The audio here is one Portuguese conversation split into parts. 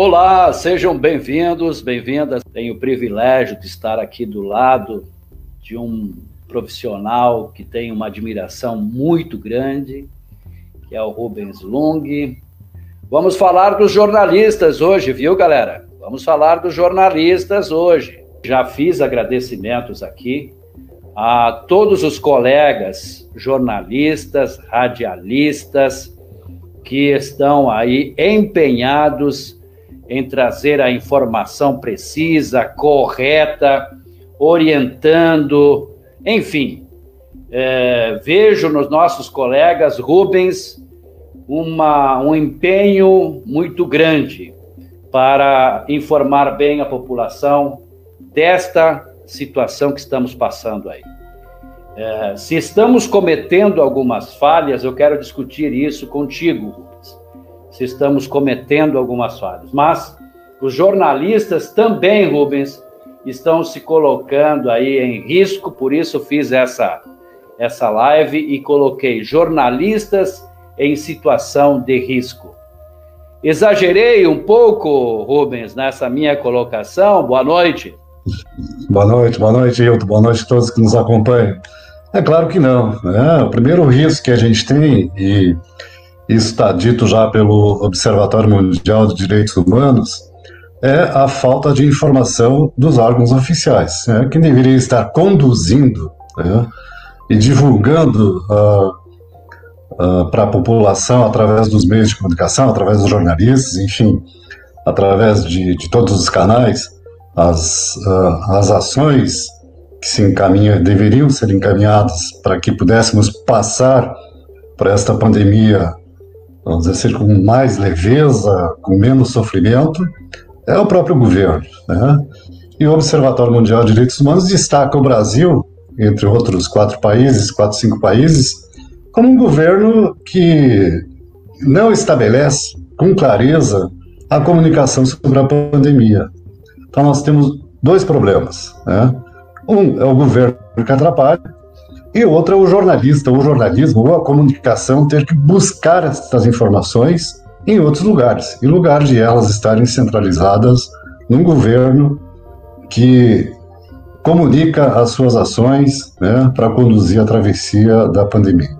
Olá, sejam bem-vindos, bem-vindas. Tenho o privilégio de estar aqui do lado de um profissional que tem uma admiração muito grande, que é o Rubens Lung. Vamos falar dos jornalistas hoje, viu, galera? Vamos falar dos jornalistas hoje. Já fiz agradecimentos aqui a todos os colegas jornalistas, radialistas que estão aí empenhados em trazer a informação precisa, correta, orientando, enfim. É, vejo nos nossos colegas Rubens uma, um empenho muito grande para informar bem a população desta situação que estamos passando aí. É, se estamos cometendo algumas falhas, eu quero discutir isso contigo, Rubens. Se estamos cometendo algumas falhas. Mas os jornalistas também, Rubens, estão se colocando aí em risco, por isso fiz essa, essa live e coloquei jornalistas em situação de risco. Exagerei um pouco, Rubens, nessa minha colocação. Boa noite. Boa noite, boa noite, Hilton. Boa noite a todos que nos acompanham. É claro que não. Né? O primeiro risco que a gente tem, e isso está dito já pelo Observatório Mundial de Direitos Humanos, é a falta de informação dos órgãos oficiais, né? que deveria estar conduzindo né? e divulgando uh, uh, para a população através dos meios de comunicação, através dos jornalistas, enfim, através de, de todos os canais, as, uh, as ações que se encaminham, deveriam ser encaminhadas para que pudéssemos passar por esta pandemia, vamos dizer assim, com mais leveza, com menos sofrimento, é o próprio governo. Né? E o Observatório Mundial de Direitos Humanos destaca o Brasil, entre outros quatro países, quatro, cinco países, como um governo que não estabelece com clareza a comunicação sobre a pandemia. Então nós temos dois problemas. Né? Um é o governo que atrapalha, e outro é o jornalista, o jornalismo ou a comunicação ter que buscar essas informações em outros lugares, em lugar de elas estarem centralizadas num governo que comunica as suas ações né, para conduzir a travessia da pandemia.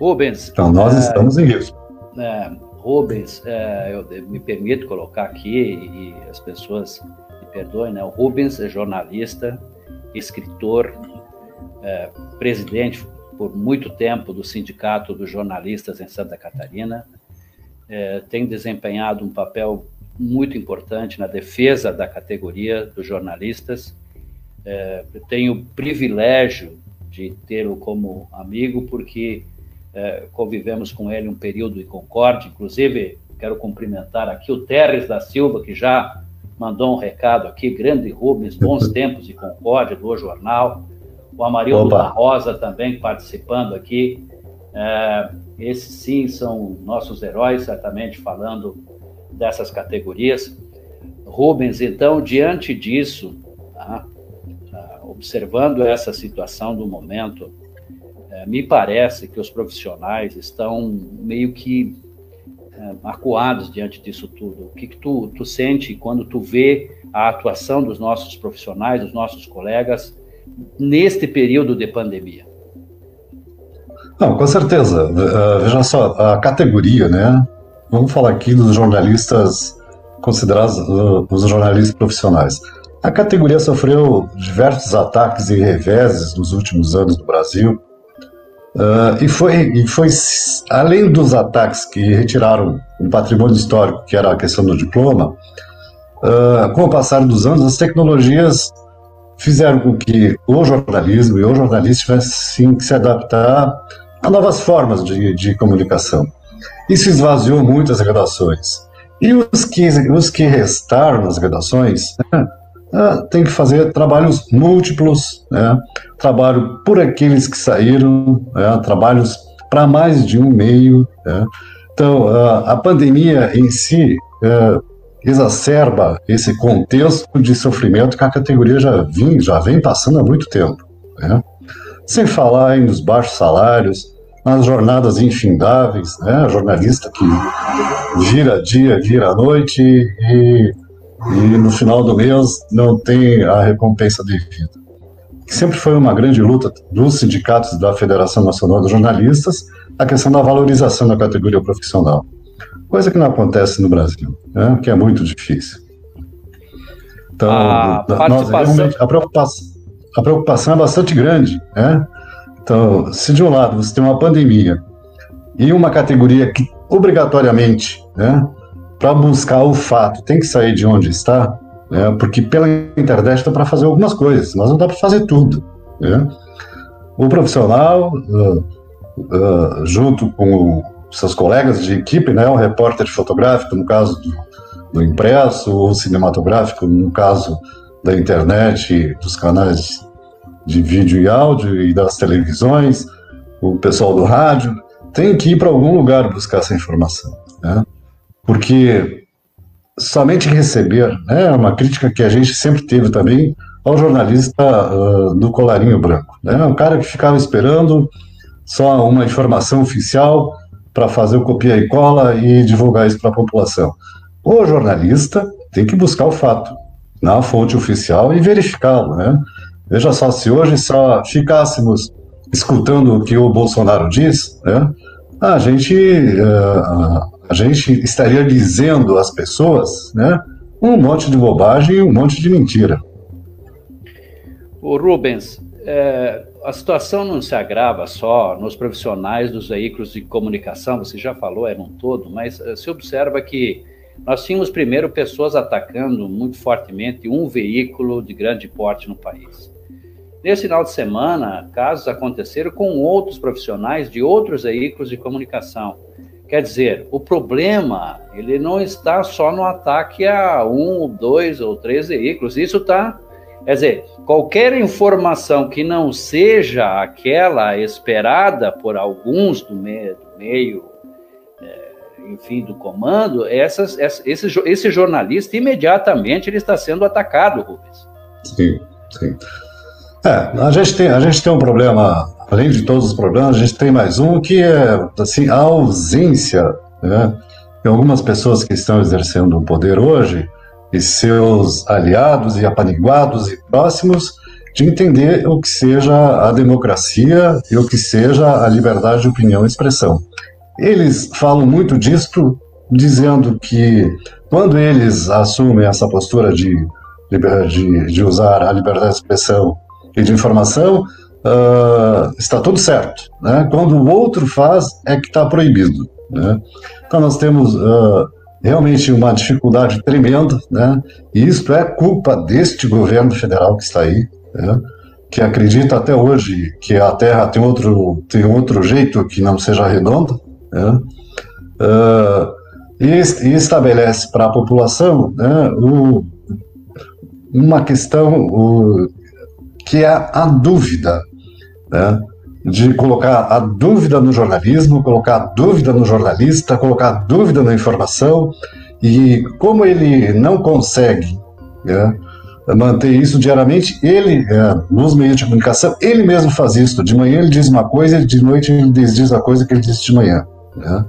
Rubens. Então, nós é, estamos em risco. É, Rubens, é, eu me permito colocar aqui, e as pessoas me perdoem, né? O Rubens é jornalista, escritor, é, presidente por muito tempo do Sindicato dos Jornalistas em Santa Catarina, é, tem desempenhado um papel muito importante na defesa da categoria dos jornalistas. É, tenho o privilégio de tê-lo como amigo, porque é, convivemos com ele um período de concórdia. Inclusive, quero cumprimentar aqui o Terres da Silva, que já mandou um recado aqui, grande Rubens, bons tempos de concórdia do Jornal. O Amarildo Opa. da Rosa também participando aqui. É, esses sim são nossos heróis, certamente falando dessas categorias. Rubens, então, diante disso, tá, tá observando essa situação do momento, é, me parece que os profissionais estão meio que é, acuados diante disso tudo. O que, que tu, tu sente quando tu vê a atuação dos nossos profissionais, dos nossos colegas, neste período de pandemia? Não, com certeza. Uh, veja só, a categoria, né? Vamos falar aqui dos jornalistas considerados uh, os jornalistas profissionais. A categoria sofreu diversos ataques e reveses nos últimos anos no Brasil. Uh, e, foi, e foi, além dos ataques que retiraram um patrimônio histórico, que era a questão do diploma, uh, com o passar dos anos, as tecnologias fizeram com que o jornalismo e o jornalista tivessem que se adaptar a novas formas de, de comunicação. Isso esvaziou muito as redações. E os que, os que restaram nas redações né, ah, tem que fazer trabalhos múltiplos, né? trabalho por aqueles que saíram, né? trabalhos para mais de um meio. Né? Então, a, a, pandemia em si é, exacerba esse contexto de sofrimento que a categoria já, vem já vem passando há muito tempo. Né? Sem falar nos baixos salários, nas jornadas infindáveis, né? Jornalista que vira dia, vira noite e, e no final do mês não tem a recompensa devida. Sempre foi uma grande luta dos sindicatos da Federação Nacional dos Jornalistas a questão da valorização da categoria profissional, coisa que não acontece no Brasil, né? que é muito difícil. Então, a, nós, a, preocupação, a preocupação é bastante grande, né? Então, se de um lado você tem uma pandemia e uma categoria que obrigatoriamente, né, para buscar o fato, tem que sair de onde está, né, porque pela internet dá para fazer algumas coisas, mas não dá para fazer tudo. Né? O profissional, uh, uh, junto com seus colegas de equipe, né, o repórter fotográfico, no caso do, do impresso, ou cinematográfico, no caso da internet, dos canais de vídeo e áudio e das televisões, o pessoal do rádio, tem que ir para algum lugar buscar essa informação. Né? Porque somente receber, né, é uma crítica que a gente sempre teve também ao jornalista uh, do colarinho branco. Né? Um cara que ficava esperando só uma informação oficial para fazer o copia e cola e divulgar isso para a população. O jornalista tem que buscar o fato na fonte oficial e verificá-lo, né? Veja só, se hoje só ficássemos escutando o que o Bolsonaro diz, né, a gente, uh, a gente estaria dizendo às pessoas né, um monte de bobagem e um monte de mentira. O Rubens, é, a situação não se agrava só nos profissionais dos veículos de comunicação, você já falou, era um todo, mas uh, se observa que nós tínhamos primeiro pessoas atacando muito fortemente um veículo de grande porte no país. Nesse final de semana, casos aconteceram com outros profissionais de outros veículos de comunicação. Quer dizer, o problema ele não está só no ataque a um, dois ou três veículos. Isso está, quer dizer, qualquer informação que não seja aquela esperada por alguns do meio, do meio é, enfim, do comando, essas, esse, esse jornalista imediatamente ele está sendo atacado, Rubens. Sim, sim. É, a gente tem, a gente tem um problema, além de todos os problemas, a gente tem mais um que é assim, a ausência né, algumas pessoas que estão exercendo o poder hoje e seus aliados e apaniguados e próximos de entender o que seja a democracia e o que seja a liberdade de opinião e expressão. Eles falam muito disso, dizendo que quando eles assumem essa postura de, de, de usar a liberdade de expressão e de informação, uh, está tudo certo. Né? Quando o outro faz, é que está proibido. Né? Então nós temos uh, realmente uma dificuldade tremenda, né? e isso é culpa deste governo federal que está aí, né? que acredita até hoje que a Terra tem outro, tem outro jeito que não seja redonda, né? uh, e, e, estabelece para a população né, o, uma questão o, que é a dúvida, né? De colocar a dúvida no jornalismo, colocar a dúvida no jornalista, colocar a dúvida na informação, e como ele não consegue né, manter isso diariamente, ele, é, nos meios de comunicação, ele mesmo faz isso. De manhã ele diz uma coisa, de noite ele diz a coisa que ele disse de manhã. Né?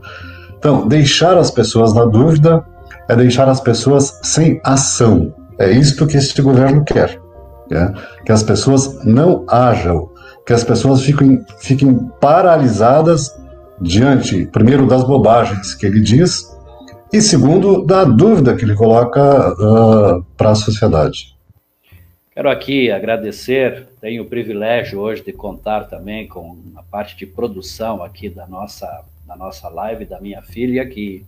Então, deixar as pessoas na dúvida é deixar as pessoas sem ação. É isto que este governo quer né? que as pessoas não ajam, que as pessoas fiquem, fiquem paralisadas diante, primeiro, das bobagens que ele diz, e segundo, da dúvida que ele coloca uh, para a sociedade. Quero aqui agradecer, tenho o privilégio hoje de contar também com a parte de produção aqui da nossa, da nossa live, da minha filha, que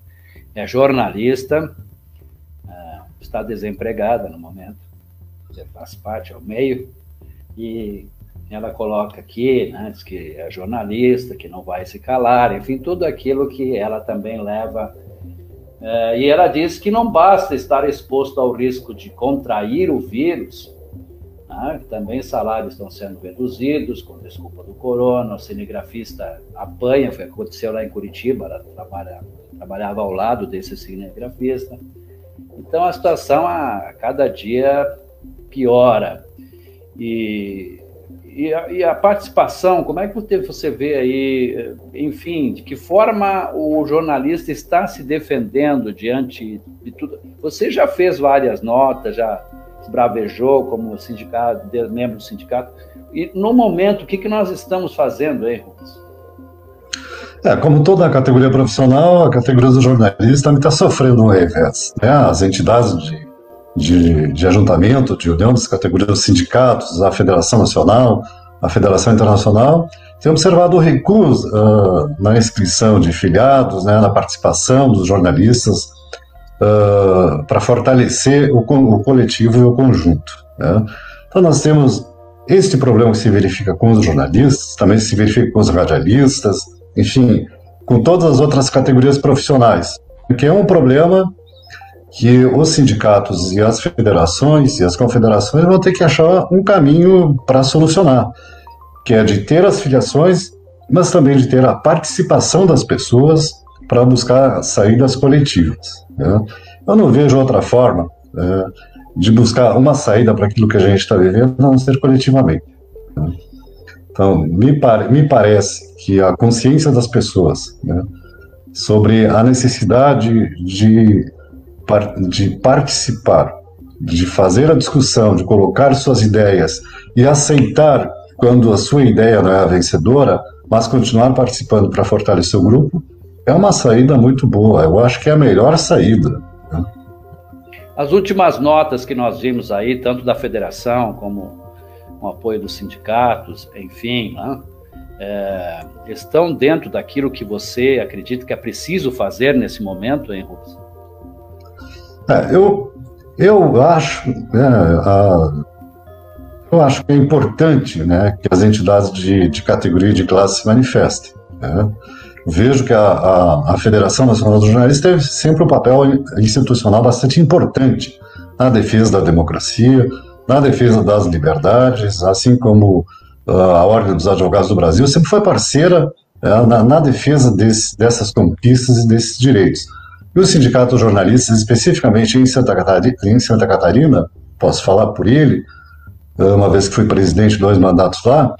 é jornalista, uh, está desempregada no momento, faz parte ao meio, e ela coloca aqui, né, diz que é jornalista, que não vai se calar, enfim, tudo aquilo que ela também leva. É, e ela diz que não basta estar exposto ao risco de contrair o vírus, né, também salários estão sendo reduzidos com desculpa do corona, o cinegrafista apanha, foi, aconteceu lá em Curitiba, ela trabalha, trabalhava ao lado desse cinegrafista. Então a situação a cada dia piora. E, E a, e a, participação, como é que você vê aí, enfim, de que forma o jornalista está se defendendo diante de tudo? Você já fez várias notas, já bravejou como sindicato, membro do sindicato. E no momento, o que, que nós estamos fazendo aí, Rubens? É, como toda a categoria profissional, a categoria do jornalista está sofrendo um revés. Né? As entidades de, de, de ajuntamento, de união das categorias dos sindicatos, a Federação Nacional, a Federação Internacional, têm observado o recuo uh, na inscrição de filiados, né, na participação dos jornalistas, uh, para fortalecer o, o, coletivo e o conjunto. Né? Então, nós temos este problema que se verifica com os jornalistas, também se verifica com os radialistas, enfim, com todas as outras categorias profissionais, que é um problema que os sindicatos e as federações e as confederações vão ter que achar um caminho para solucionar, que é de ter as filiações, mas também de ter a participação das pessoas para buscar saídas coletivas. Né? Eu não vejo outra forma é, de buscar uma saída para aquilo que a gente está vivendo, a não ser coletivamente. Né? Então, me, par me parece que a consciência das pessoas né, sobre a necessidade de, de participar, de fazer a discussão, de colocar suas ideias e aceitar quando a sua ideia não é a vencedora, mas continuar participando para fortalecer o grupo, é uma saída muito boa. Eu acho que é a melhor saída. Né? As últimas notas que nós vimos aí, tanto da federação como com apoio dos sindicatos, enfim, né? é, estão dentro daquilo que você acredita que é preciso fazer nesse momento, hein, Rubens? É, eu, eu acho, né, a, eu acho que é importante né, que as entidades de, de categoria e de classe se manifestem. Né? Vejo que a, a, a, Federação Nacional dos Jornalistas teve sempre um papel institucional bastante importante na defesa da democracia, na defesa das liberdades, assim como uh, a Ordem dos Advogados do Brasil sempre foi parceira uh, na, na, defesa desse, dessas conquistas e desses direitos. E o Sindicato dos Jornalistas, especificamente em Santa, Catarina, em Santa Catarina, posso falar por ele, uh, uma vez que fui presidente de dois mandatos lá,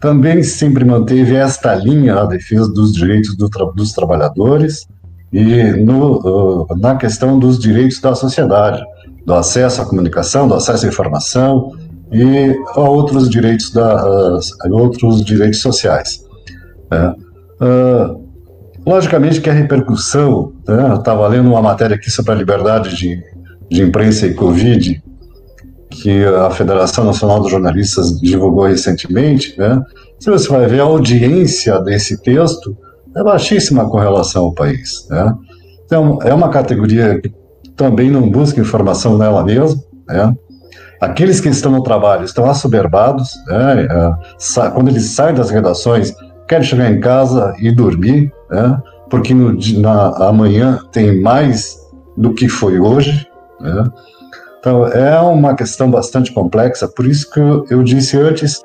também sempre manteve esta linha na defesa dos direitos do tra dos trabalhadores e no, na questão dos direitos da sociedade do acesso à comunicação, do acesso à informação e a outros direitos, da, a outros direitos sociais. Uh, logicamente que a repercussão, né, eu estava lendo uma matéria aqui sobre a liberdade de, de imprensa e Covid, que a Federação Nacional dos Jornalistas divulgou recentemente, né? Se você vai ver a audiência desse texto, é baixíssima com relação ao país, né? Então, é uma categoria que também não busca informação nela mesma, né? Aqueles que estão no trabalho estão assoberbados, né? É, quando eles saem das redações, querem chegar em casa e dormir, né? porque no, na, amanhã tem mais do que foi hoje. Né? Então, é uma questão bastante complexa, por isso que eu, disse antes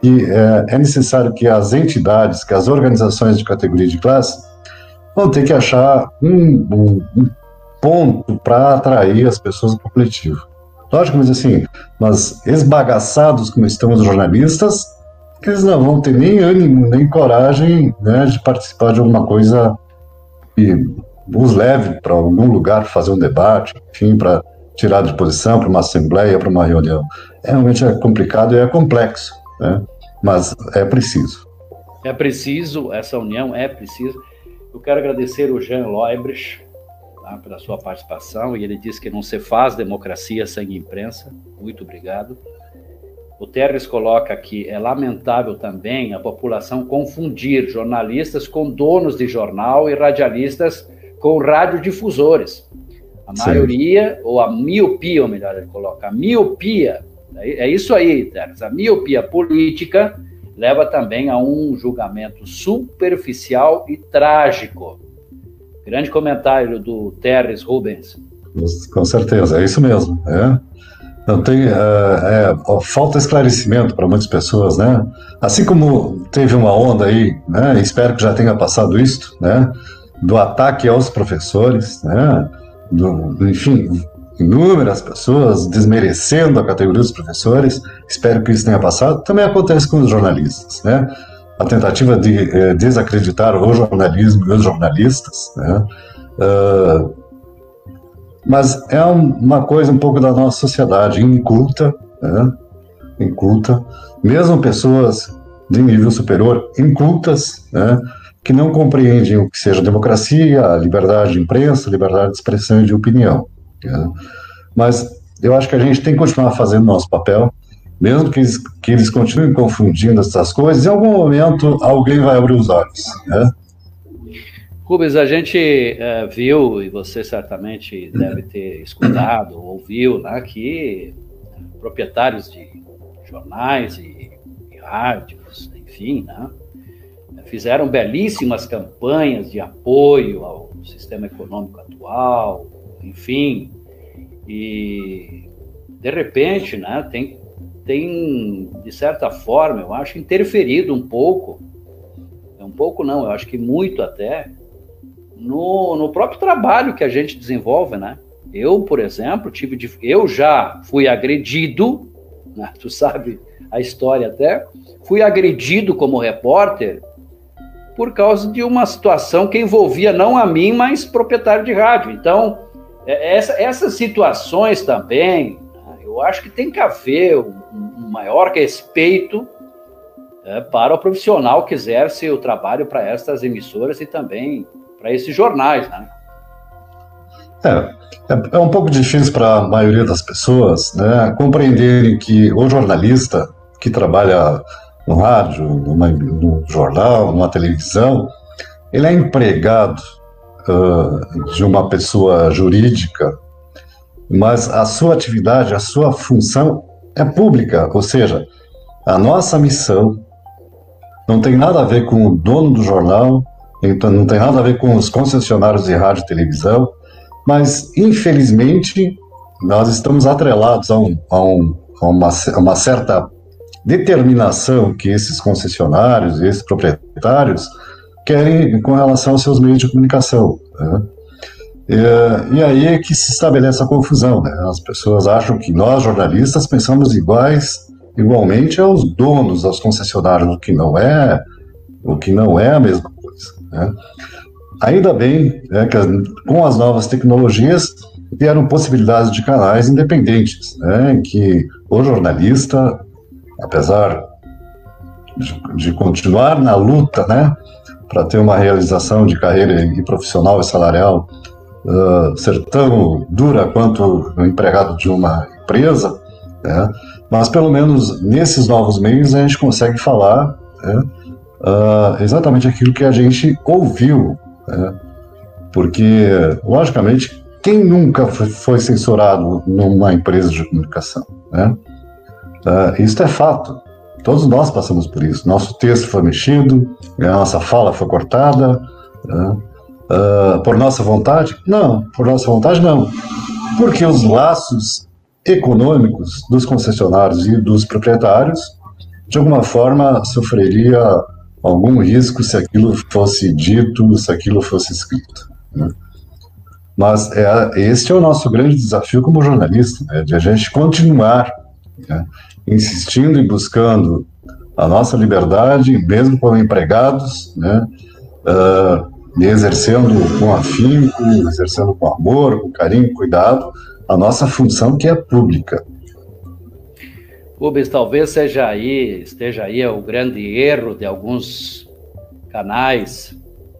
que é, é, necessário que as entidades, que as organizações de categoria de classe, vão ter que achar um, um, um ponto para atrair as pessoas para o coletivo. Lógico, mas assim, mas esbagaçados como estão os jornalistas, eles não vão ter nem ânimo, nem coragem né, de participar de alguma coisa que os leve para algum lugar fazer um debate, enfim, para tirar de posição para uma assembleia, para uma reunião. É, realmente é complicado e é complexo, né? mas é preciso. É preciso, essa união é preciso. Eu quero agradecer o Jean Loibres, tá, pela sua participação. E ele disse que não se faz democracia sem imprensa. Muito obrigado. O Terres coloca que é lamentável também a população confundir jornalistas com donos de jornal e radialistas com radiodifusores. A Sim. maioria, ou a miopia, ou melhor, ele coloca, a miopia, é, isso aí, Terres, a miopia política leva também a um julgamento superficial e trágico Grande comentário do Terres Rubens. Com certeza, é isso mesmo. É. Não tem, é, é, falta esclarecimento para muitas pessoas, né? Assim como teve uma onda aí, né? Espero que já tenha passado isso, né? Do ataque aos professores, né? Do, enfim, inúmeras pessoas desmerecendo a categoria dos professores. Espero que isso tenha passado. Também acontece com os jornalistas, né? A tentativa de eh, desacreditar o jornalismo e os jornalistas, né? Uh, mas é um, uma coisa um pouco da nossa sociedade inculta, né? inculta, mesmo pessoas de nível superior incultas, né? que não compreendem o que seja democracia, liberdade de imprensa, liberdade de expressão e de opinião. Né? Mas eu acho que a gente tem que continuar fazendo nosso papel, mesmo que eles, que eles continuem confundindo essas coisas, em algum momento alguém vai abrir os olhos. Né? Rubens, a gente é, viu, e você certamente deve ter escutado, ouviu, né, que proprietários de jornais e, e rádios, enfim, né, fizeram belíssimas campanhas de apoio ao sistema econômico atual, enfim, e de repente, né, tem, tem de certa forma, eu acho, interferido um pouco, um pouco não, eu acho que muito até, no, no próprio trabalho que a gente desenvolve, né? Eu, por exemplo, tive de, eu já fui agredido, né? tu sabe a história até, fui agredido como repórter por causa de uma situação que envolvia não a mim, mas proprietário de rádio. Então, é, essa, essas situações também, né? eu acho que tem que haver um, maior respeito é, para o profissional que exerce o trabalho para estas emissoras e também para esses jornais, né? É, é, é um pouco difícil para a maioria das pessoas né, compreenderem que o jornalista que trabalha no rádio, numa, no jornal, numa televisão, ele é empregado uh, de uma pessoa jurídica, mas a sua atividade, a sua função é pública, ou seja, a nossa missão não tem nada a ver com o dono do jornal, então não tem nada a ver com os concessionários de rádio e televisão, mas infelizmente nós estamos atrelados a, um, a, um, a, uma, a uma certa determinação que esses concessionários, esses proprietários querem com relação aos seus meios de comunicação. Né? E, e, aí é que se estabelece a confusão. Né? As pessoas acham que nós, jornalistas, pensamos iguais, igualmente aos donos, aos concessionários, o que não é, o que não é a mesma né? Ainda bem né, que com as novas tecnologias vieram possibilidades de canais independentes, né, que o jornalista, apesar de, de continuar na luta né, para ter uma realização de carreira e profissional e salarial uh, ser tão dura quanto o empregado de uma empresa, né, mas pelo menos nesses novos meios a gente consegue falar né, uh, exatamente aquilo que a gente ouviu. Né? Porque, logicamente, quem nunca foi censurado numa empresa de comunicação? Né? Uh, isso é fato. Todos nós passamos por isso. Nosso texto foi mexido, nossa fala foi cortada. Uh, por nossa vontade? Não, por nossa vontade não. Porque os laços econômicos dos concessionários e dos proprietários, de alguma forma, sofreria algum risco se aquilo fosse dito, se aquilo fosse escrito. Né? Mas é, este é o nosso grande desafio como jornalista, né? de a gente continuar né? insistindo e buscando a nossa liberdade, mesmo como empregados, né? Uh, exercendo com afinco, exercendo com amor, com carinho, cuidado, a nossa função que é pública. Rubens, talvez seja aí, esteja aí o grande erro de alguns canais,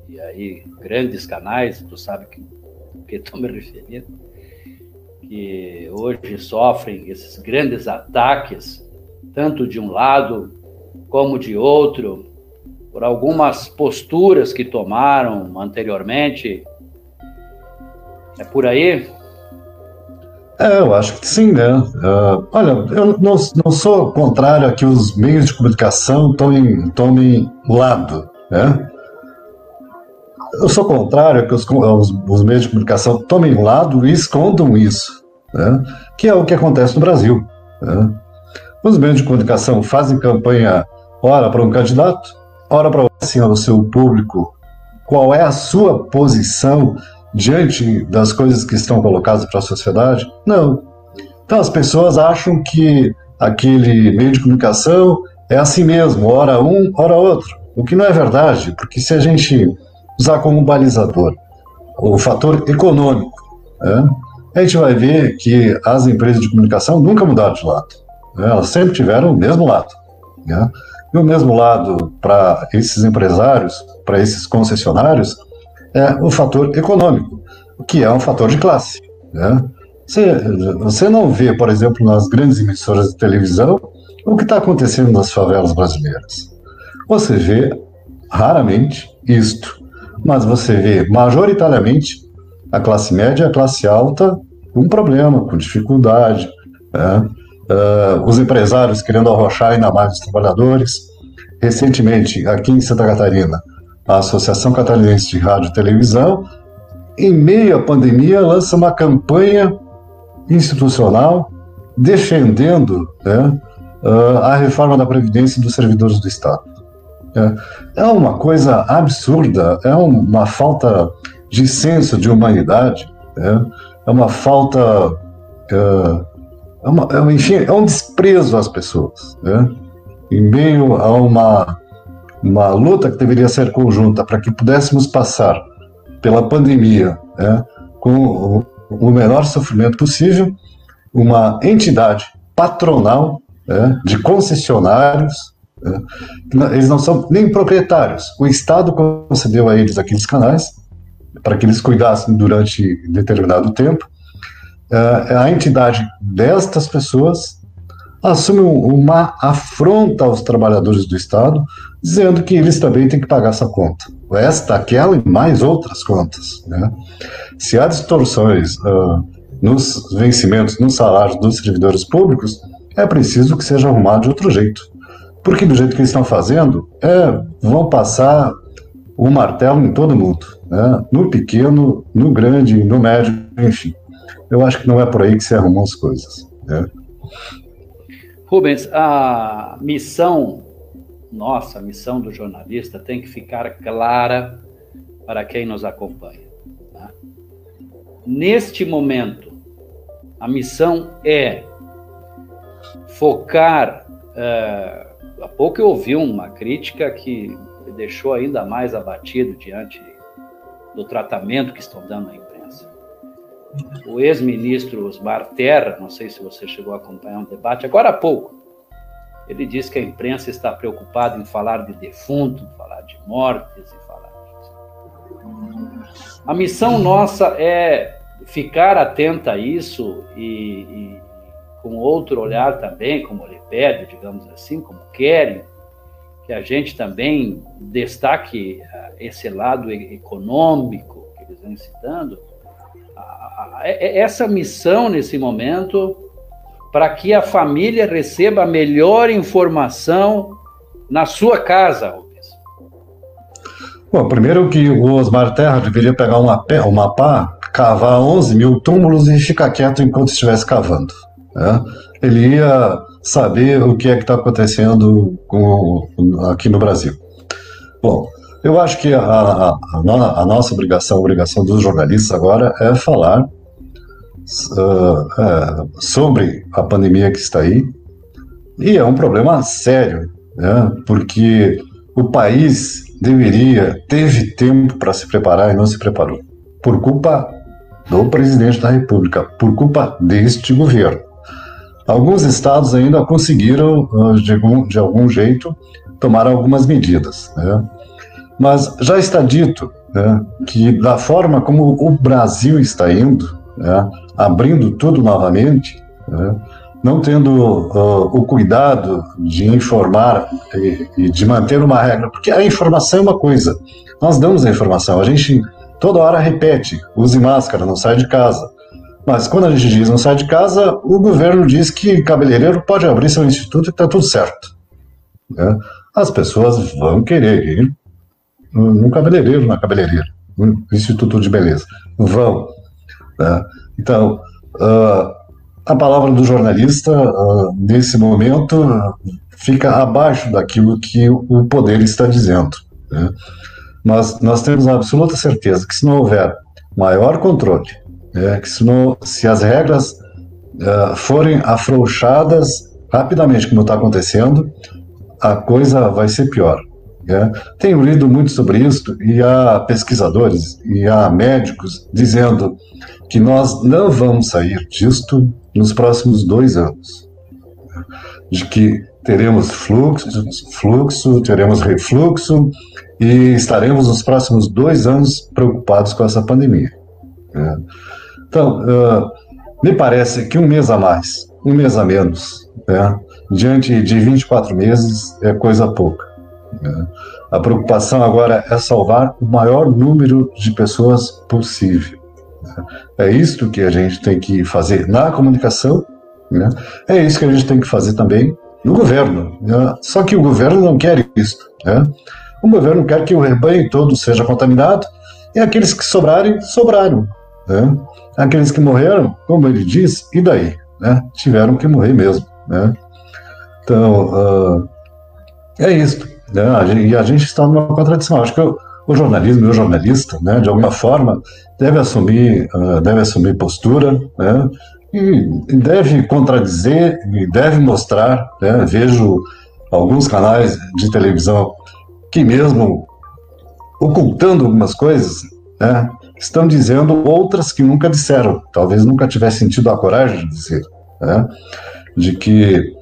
e aí grandes canais, tu sabe que que estou me referindo, que hoje sofrem esses grandes ataques, tanto de um lado como de outro, por algumas posturas que tomaram anteriormente. É por aí? É, eu acho que sim, né? Uh, olha, eu não, não, sou contrário a que os meios de comunicação tomem, tomem lado, né? Eu sou contrário a que os, os, os, meios de comunicação tomem lado e escondam isso, né? que é o que acontece no Brasil. Né? Os meios de comunicação fazem campanha, ora para um candidato, ora para assim, o seu público, qual é a sua posição diante das coisas que estão colocadas para a sociedade? Não. Então as pessoas acham que aquele meio de comunicação é assim mesmo, hora um, hora outro. O que não é verdade, porque se a gente usar como balizador o fator econômico, né, a gente vai ver que as empresas de comunicação nunca mudaram de lado. Né, elas sempre tiveram o mesmo lado. Né, e o mesmo lado para esses empresários, para esses concessionários, é o fator econômico, que é um fator de classe. Né? Você, você não vê, por exemplo, nas grandes emissoras de televisão, o que está acontecendo nas favelas brasileiras. Você vê raramente isto, mas você vê majoritariamente a classe média e a classe alta com problema, com dificuldade, né? uh, os empresários querendo arrochar ainda mais os trabalhadores. Recentemente, aqui em Santa Catarina, a Associação Catarinense de Rádio e Televisão, em meio à pandemia, lança uma campanha institucional defendendo né, uh, a reforma da Previdência dos servidores do Estado. É, é uma coisa absurda, é uma falta de senso de humanidade, é, é uma falta. É, é, uma, é, enfim, é um desprezo às pessoas. Né? Em meio a uma, uma luta que deveria ser conjunta para que pudéssemos passar pela pandemia né, com o, menor sofrimento possível, uma entidade patronal né, de concessionários, né, eles não são nem proprietários. O Estado concedeu a eles aqueles canais para que eles cuidassem durante determinado tempo. É, a entidade destas pessoas assume uma afronta aos trabalhadores do Estado, dizendo que eles também têm que pagar essa conta. Esta, aquela e mais outras contas. Né? Se há distorções uh, nos vencimentos, nos salários dos servidores públicos, é preciso que seja arrumado de outro jeito. Porque do jeito que eles estão fazendo, é, vão passar o martelo em todo mundo. Né? No pequeno, no grande, no médio, enfim. Eu acho que não é por aí que se arrumam as coisas. Né? Rubens, a missão nossa, a missão do jornalista tem que ficar clara para quem nos acompanha. Tá? Neste momento, a missão é focar. Uh, há pouco eu ouvi uma crítica que me deixou ainda mais abatido diante do tratamento que estão dando à imprensa. O ex-ministro Osmar Terra, não sei se você chegou a acompanhar um debate, agora há pouco, ele disse que a imprensa está preocupada em falar de defunto, falar de mortes e falar disso. A missão nossa é ficar atenta a isso e, e com outro olhar também, como ele pede, digamos assim, como querem, que a gente também destaque uh, esse lado econômico que eles vêm citando, essa missão nesse momento para que a família receba a melhor informação na sua casa, Bom, primeiro que o Osmar Terra deveria pegar uma, uma pá, cavar 11 mil túmulos e ficar quieto enquanto estivesse cavando. Né? Ele ia saber o que é que está acontecendo com, aqui no Brasil. Bom, eu acho que a, a, a, nossa obrigação, a obrigação dos jornalistas agora é falar uh, sobre a pandemia que está aí. E é um problema sério, né? porque o país deveria, teve tempo para se preparar e não se preparou. Por culpa do presidente da República, por culpa deste governo. Alguns estados ainda conseguiram, ah, de algum, de algum jeito, tomar algumas medidas. Né? Mas já está dito né, que, da forma como o Brasil está indo, né, abrindo tudo novamente, né, não tendo uh, o cuidado de informar e, e, de manter uma regra, porque a informação é uma coisa, nós damos a informação, a gente toda hora repete, use máscara, não sai de casa. Mas quando a gente diz não sai de casa, o governo diz que cabeleireiro pode abrir seu instituto e está tudo certo. Né? As pessoas vão querer ir no cabeleireiro, na cabeleireira, no instituto de beleza. Vão. Né? Então, uh, a palavra do jornalista, uh, nesse momento, fica abaixo daquilo que o poder está dizendo. Né? mas nós temos a absoluta certeza que se não houver maior controle, é, que se, não, se as regras uh, forem afrouxadas rapidamente, como está acontecendo, a coisa vai ser pior. É. Tenho lido muito sobre isso e há pesquisadores e há médicos dizendo que nós não vamos sair disto nos próximos dois anos. De que teremos fluxo, fluxo, teremos refluxo e estaremos nos próximos dois anos preocupados com essa pandemia. É. Então, uh, me parece que um mês a mais, um mês a menos, né, diante de 24 meses, é coisa pouca. A preocupação agora é salvar o maior número de pessoas possível. Né. É isso que a gente tem que fazer na comunicação, né? é isso que a gente tem que fazer também no governo. Né? Só que o governo não quer isso. Né? O governo quer que o rebanho todo seja contaminado e aqueles que sobrarem, sobraram. Né? Aqueles que morreram, como ele diz, e daí? Né? Tiveram que morrer mesmo. Então, uh, é isso. Né? E a gente está numa contradição. Acho que o, o jornalismo e o jornalista, né, de alguma forma, deve assumir, uh, deve assumir postura, né? e deve contradizer e deve mostrar. Né? Vejo alguns canais de televisão que, mesmo ocultando algumas coisas, né, estão dizendo outras que nunca disseram, talvez nunca tivessem tido a coragem de dizer, né, de que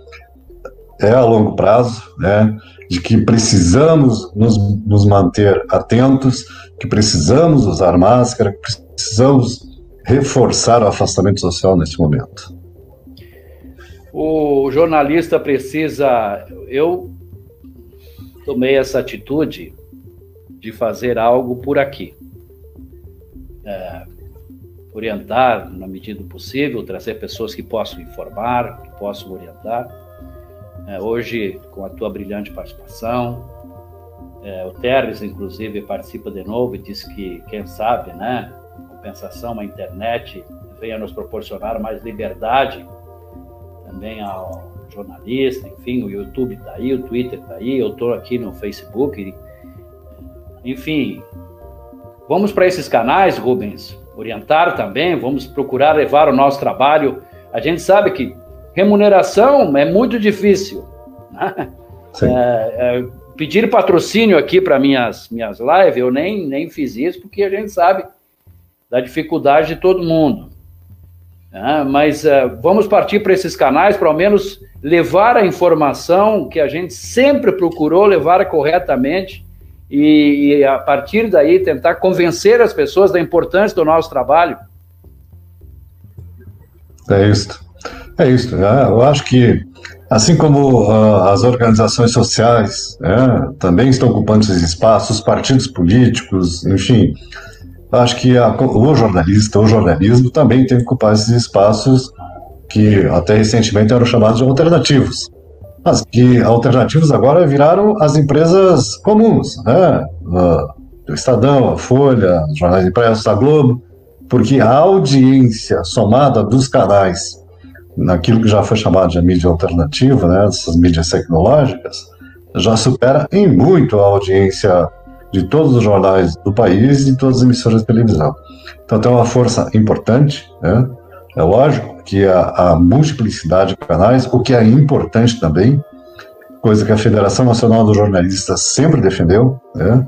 é a longo prazo, né, de que precisamos nos, nos manter atentos, que precisamos usar máscara, que precisamos reforçar o afastamento social nesse momento? O jornalista precisa. Eu tomei essa atitude de fazer algo por aqui. É, orientar na medida do possível, trazer pessoas que possam informar, que possam orientar. É, hoje, com a tua brilhante participação, é, o Teres, inclusive, participa de novo e diz que, quem sabe, né, compensação, a internet venha nos proporcionar mais liberdade também ao jornalista, enfim, o YouTube está aí, o Twitter está aí, eu estou aqui no Facebook, enfim, vamos para esses canais, Rubens, orientar também, vamos procurar levar o nosso trabalho. A gente sabe que remuneração é muito difícil. Né? É, é, pedir patrocínio aqui para minhas minhas lives, eu nem, nem fiz isso, porque a gente sabe da dificuldade de todo mundo. É, mas uh, vamos partir para esses canais para ao menos levar a informação que a gente sempre procurou levar corretamente e, e, a partir daí tentar convencer as pessoas da importância do nosso trabalho. É isso. É isso. É, eu acho que assim como uh, as organizações sociais é, também estão ocupando esses espaços, os partidos políticos, enfim, acho que a, o jornalista, o jornalismo também tem que ocupar esses espaços que até recentemente eram chamados de alternativos. Mas que alternativos agora viraram as empresas comuns, né? O Estadão, a Folha, os jornais impressos, a Globo, porque a audiência somada dos canais naquilo que já foi chamado de mídia alternativa, né, essas mídias tecnológicas, já supera em muito a audiência de todos os jornais do país e de todas as emissoras de televisão. Então tem uma força importante, né? É lógico que a, a multiplicidade de canais, o que é importante também, coisa que a Federação Nacional dos Jornalistas sempre defendeu, né?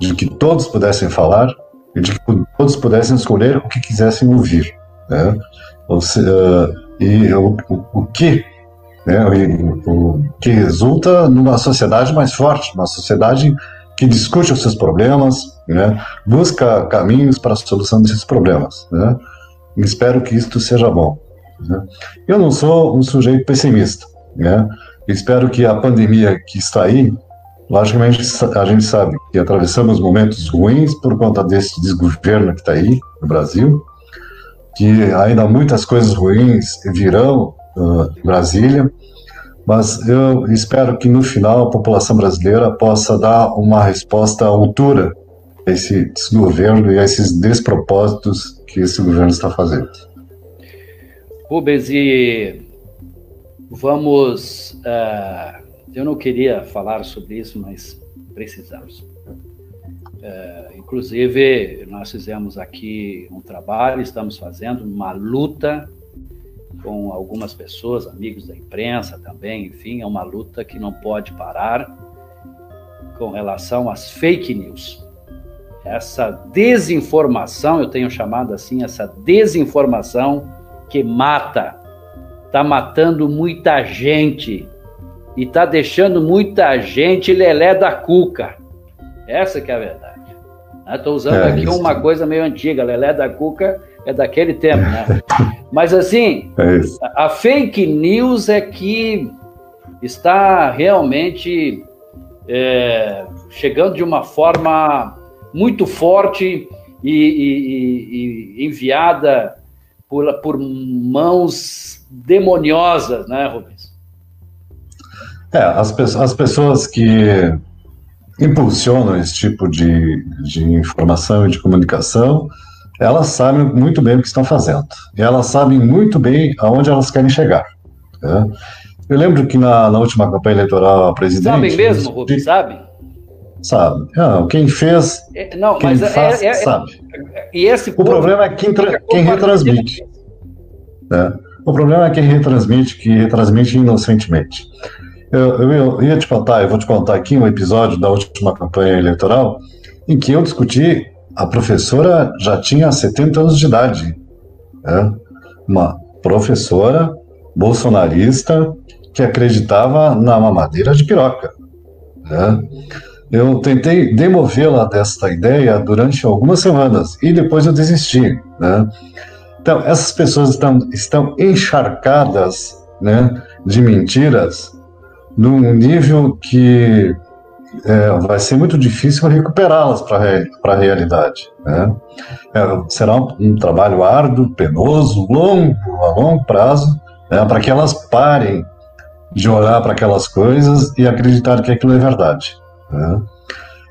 de que todos pudessem falar e de que todos pudessem escolher o que quisessem ouvir. Né? Ou seja, e o, o, que né, o, o, que resulta numa sociedade mais forte, uma sociedade que discute os seus problemas, né, busca caminhos para a solução desses problemas. Né, espero que isto seja bom. Né. Eu não sou um sujeito pessimista. Né, espero que a pandemia que está aí, logicamente a gente sabe que atravessamos momentos ruins por conta desse desgoverno que está aí no Brasil, que ainda muitas coisas ruins virão uh, em Brasília, mas eu espero que no final a população brasileira possa dar uma resposta à altura a esse desgoverno e a esses despropósitos que esse governo está fazendo. Rubens, e vamos. Uh, eu não queria falar sobre isso, mas precisamos. É, inclusive, nós fizemos aqui um trabalho, estamos fazendo uma luta com algumas pessoas, amigos da imprensa também, enfim, é uma luta que não pode parar com relação às fake news. Essa desinformação, eu tenho chamado assim, essa desinformação que mata, está matando muita gente e está deixando muita gente lelé da cuca. Essa que é a verdade. Estou usando é aqui isso. uma coisa meio antiga, lelé da cuca é daquele tempo, né? Mas assim, é a fake news é que está realmente é, chegando de uma forma muito forte e, e, e enviada por, por mãos demoniosas, né, Rubens? É, as, as pessoas que impulsionam esse tipo de, de informação e de comunicação, elas sabem muito bem o que estão fazendo. E elas sabem muito bem aonde elas querem chegar. Né? Eu lembro que na, na, última campanha eleitoral a presidente. Sabem mesmo, Rubens? Sabe? Sabe. Não, quem fez. É, não, quem mas é, faz, é, é, sabe. E esse o problema é quem, quem retransmite. Né? O problema é quem retransmite, que retransmite inocentemente. Eu, eu, ia te contar, eu vou te contar aqui um episódio da última campanha eleitoral em que eu discuti, a professora já tinha 70 anos de idade. Né? Uma professora bolsonarista que acreditava na mamadeira de piroca. Né? Eu tentei demovê-la desta ideia durante algumas semanas e depois eu desisti. Né? Então, essas pessoas estão, estão encharcadas né, de mentiras num nível que é, vai ser muito difícil recuperá-las para a realidade. Né? É, será um, um, trabalho árduo, penoso, longo, a longo prazo, né, para que elas parem de olhar para aquelas coisas e acreditar que aquilo é verdade. Né?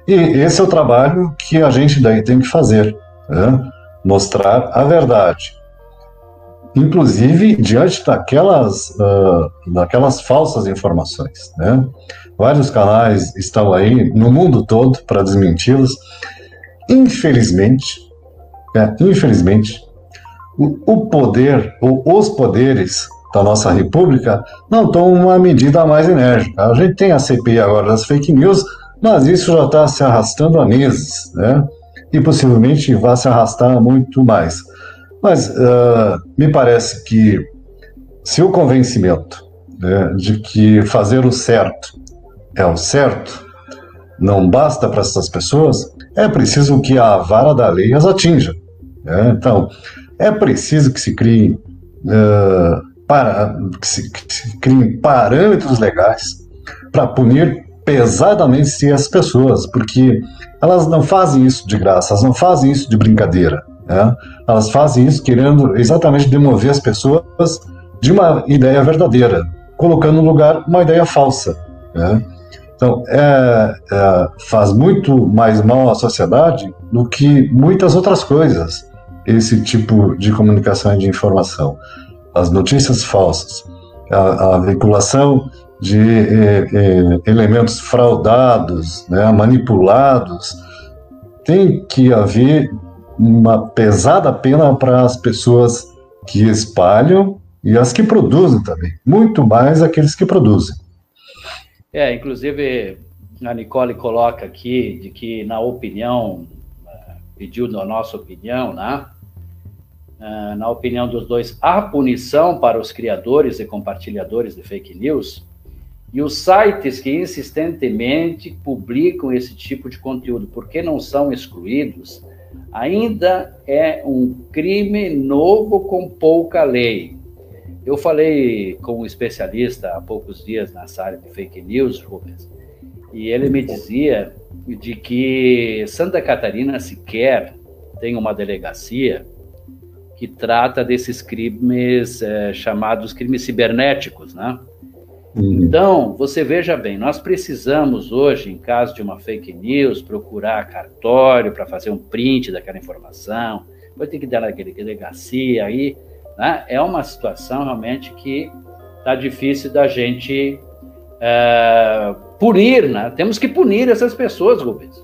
E esse é o trabalho que a gente daí tem que fazer, né? mostrar a verdade, inclusive diante daquelas, uh, daquelas falsas informações. Né? Vários canais estão aí no mundo todo para desmenti-las. Infelizmente, é, infelizmente, o, o poder, ou os poderes da nossa república não tomam uma medida mais enérgica. A gente tem a CPI agora das fake news, mas isso já está se arrastando há meses, né? E possivelmente vai se arrastar muito mais. Mas uh, me parece que se o convencimento né, de que fazer o certo é o certo não basta para essas pessoas, é preciso que a vara da lei as atinja. Né? Então, é preciso que se criem, uh, para, que se, que se criem parâmetros legais para punir pesadamente as pessoas, porque elas não fazem isso de graça, elas não fazem isso de brincadeira. Né? Elas fazem isso querendo exatamente demover as pessoas de uma ideia verdadeira, colocando no lugar uma ideia falsa. Né? Então, é, é, faz muito mais mal à sociedade do que muitas outras coisas, esse tipo de comunicação e de informação. As notícias falsas, a, a veiculação de elementos fraudados, né, manipulados, tem que haver uma pesada pena para as pessoas que espalham e as que produzem também, muito mais aqueles que produzem. É, inclusive a Nicole coloca aqui de que na opinião eh, pediu a nossa opinião, né? Eh, na opinião dos dois, há punição para os criadores e compartilhadores de fake news e os sites que insistentemente publicam esse tipo de conteúdo, por que não são excluídos? Ainda é um crime novo com pouca lei. Eu falei com um especialista há poucos dias nessa área de fake news, Rubens, e ele me dizia de que Santa Catarina sequer tem uma delegacia que trata desses crimes é, chamados crimes cibernéticos, né? Uhum. Então, você veja bem, nós precisamos hoje, em caso de uma fake news, procurar cartório para fazer um print daquela informação, depois tem que dar naquele delegacia aí, né? É uma situação realmente que está difícil da gente é, punir, né? Temos que punir essas pessoas, Rubens.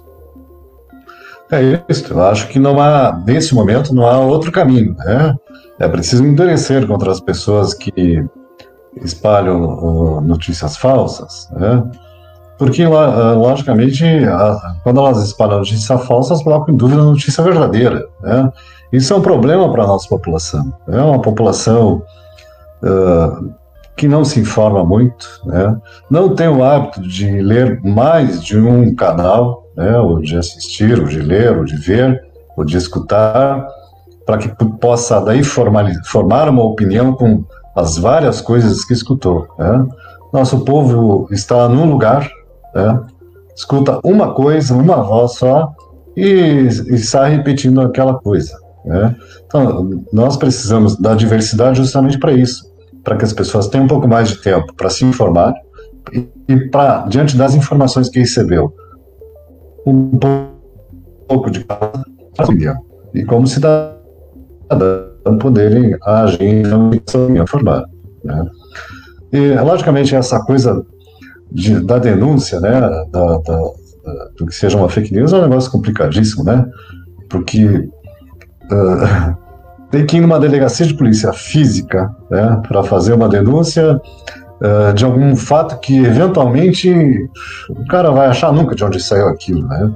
É isso, eu acho que não há, nesse momento, não há outro caminho, né? É preciso endurecer contra as pessoas que espalham uh, notícias falsas, né? Porque, uh, logicamente, quando elas espalham notícia falsa, elas colocam em dúvida a notícia verdadeira, né? Isso é um problema para a nossa população. É uma população uh, que não se informa muito, né? não tem o hábito de ler mais de um canal, né? ou de assistir, ou de ler, ou de ver, ou de escutar, para que possa daí formar uma opinião com as várias coisas que escutou. Né? Nosso povo está num lugar, né? escuta uma coisa, uma voz só, e, e sai repetindo aquela coisa. Né? Então, nós precisamos da diversidade justamente para isso para que as pessoas tenham um pouco mais de tempo para se informar e, e para, diante das informações que recebeu, um pouco de opinião. E como cidadão poderem agir e informar. Né? E, logicamente, essa coisa de, da denúncia, né, da, da, da, do que seja uma fake news é um negócio complicadíssimo, né? Porque uh, tem que ir numa delegacia de polícia física né, para fazer uma denúncia uh, de algum fato que eventualmente o cara vai achar nunca de onde saiu aquilo, né?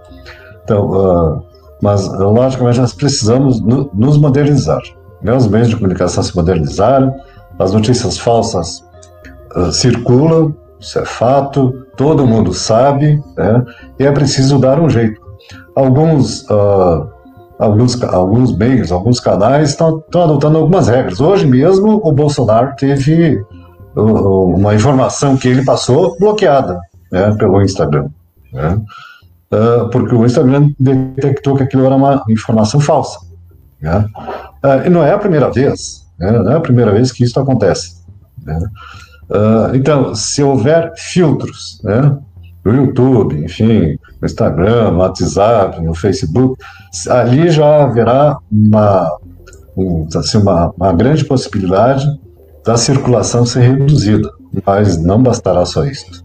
Então, uh, mas logicamente nós precisamos no, nos modernizar. Né? Os meios de comunicação se modernizaram, as notícias falsas uh, circulam, isso é fato, todo mundo sabe, né? e é preciso dar um jeito. Alguns uh, alguns, alguns meios, alguns canais estão, estão adotando algumas regras. Hoje mesmo o Bolsonaro teve uma informação que ele passou bloqueada né, pelo Instagram. Né, uh, porque o Instagram detectou que aquilo era uma informação falsa. Né, uh, e não é a primeira vez, né, não é a primeira vez que isso acontece. Né. Uh, então, se houver filtros, né, no YouTube, enfim, no Instagram, no WhatsApp, no Facebook, ali já haverá uma, um, assim, uma, uma grande possibilidade da circulação ser reduzida, mas não bastará só isso.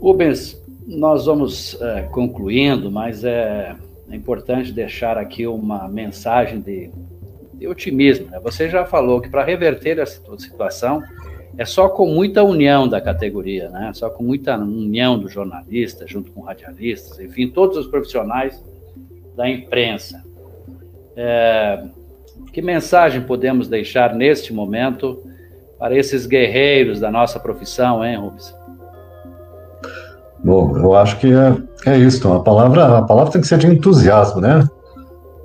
Rubens, nós vamos é, concluindo, mas é, é, importante deixar aqui uma mensagem de, de otimismo. Né? Você já falou que para reverter a situação é só com muita união da categoria, né? Só com muita união dos jornalistas, junto com radialistas, enfim, todos os profissionais da imprensa. É, que mensagem podemos deixar neste momento para esses guerreiros da nossa profissão, hein, Rubens? Bom, eu acho que é, é isso. A palavra, a palavra tem que ser de entusiasmo, né?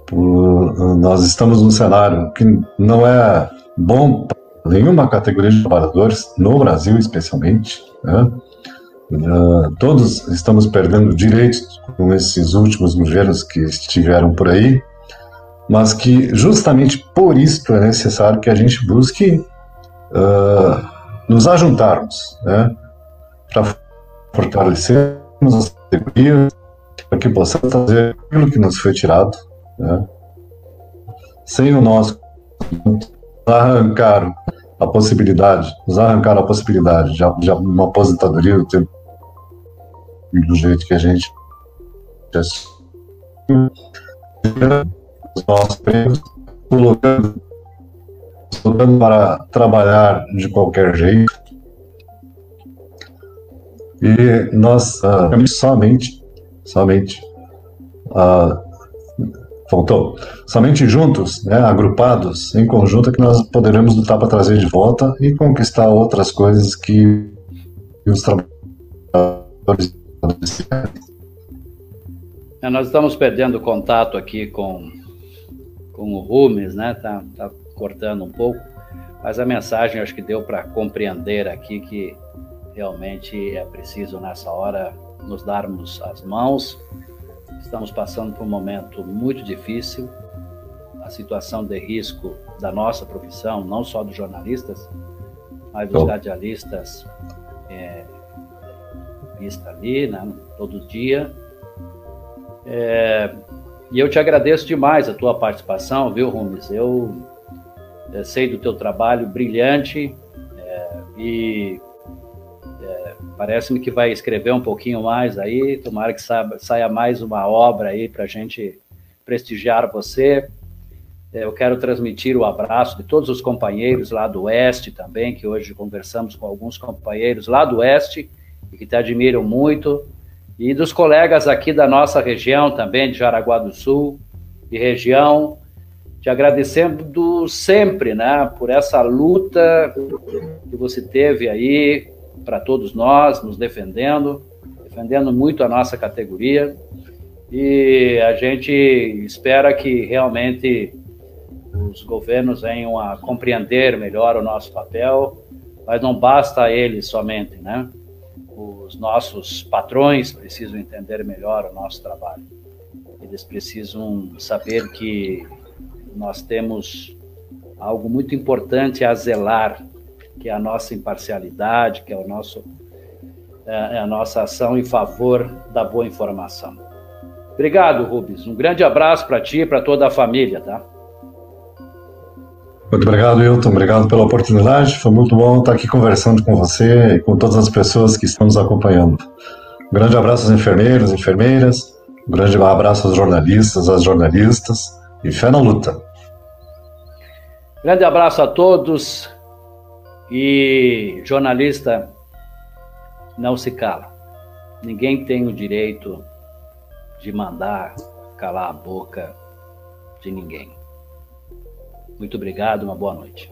Por, nós estamos num cenário que não é bom nenhuma categoria de trabalhadores, no Brasil especialmente. Né? Uh, todos estamos perdendo direitos com esses últimos governos que estiveram por aí, mas que justamente por isso é necessário que a gente busque uh, nos ajuntarmos, né? para fortalecermos as categorias, para que possamos fazer aquilo que nos foi tirado, né? sem o nosso arrancar a possibilidade, nos arrancaram a possibilidade de, de uma aposentadoria do tempo do jeito que a gente os nossos prêmios, colocando, colocando para trabalhar de qualquer jeito. E nós uh, somente, somente uh, faltou. Somente juntos, né, agrupados, em conjunto, é que nós poderemos lutar para trazer de volta e conquistar outras coisas que os trabalhadores. É, nós estamos perdendo contato aqui com, com o Rumes, né? Tá, tá cortando um pouco, mas a mensagem acho que deu para compreender aqui que realmente é preciso nessa hora nos darmos as mãos Estamos passando por um momento muito difícil. A situação de risco da nossa profissão, não só dos jornalistas, mas dos radialistas, é, vista ali, né, todo dia. É, e eu te agradeço demais a tua participação, viu, Rumes? Eu, eu sei do teu trabalho brilhante é, e É, Parece-me que vai escrever um pouquinho mais aí. Tomara que saia mais uma obra aí para a gente prestigiar você. É, eu quero transmitir o abraço de todos os companheiros lá do Oeste também, que hoje conversamos com alguns companheiros lá do Oeste e que te admiram muito, e dos colegas aqui da nossa região também, de Jaraguá do Sul e região, te agradecendo sempre, né, por essa luta que você teve aí para todos nós, nos defendendo, defendendo muito a nossa categoria, e a gente espera que realmente os governos venham a compreender melhor o nosso papel, mas não basta eles somente, né? Os nossos patrões precisam entender melhor o nosso trabalho. Eles precisam saber que nós temos algo muito importante a zelar, que é a nossa imparcialidade, que é o nosso é, é a nossa ação em favor da boa informação. Obrigado, Rubens. Um grande abraço para ti e para toda a família, tá? Muito obrigado, Hilton. Obrigado pela oportunidade. Foi muito bom estar aqui conversando com você e com todas as pessoas que estão nos acompanhando. Um grande abraço aos enfermeiros, enfermeiras. Um grande abraço aos jornalistas, às jornalistas. E fé na luta. Grande abraço a todos. E jornalista não se cala. Ninguém tem o direito de mandar calar a boca de ninguém. Muito obrigado, uma boa noite.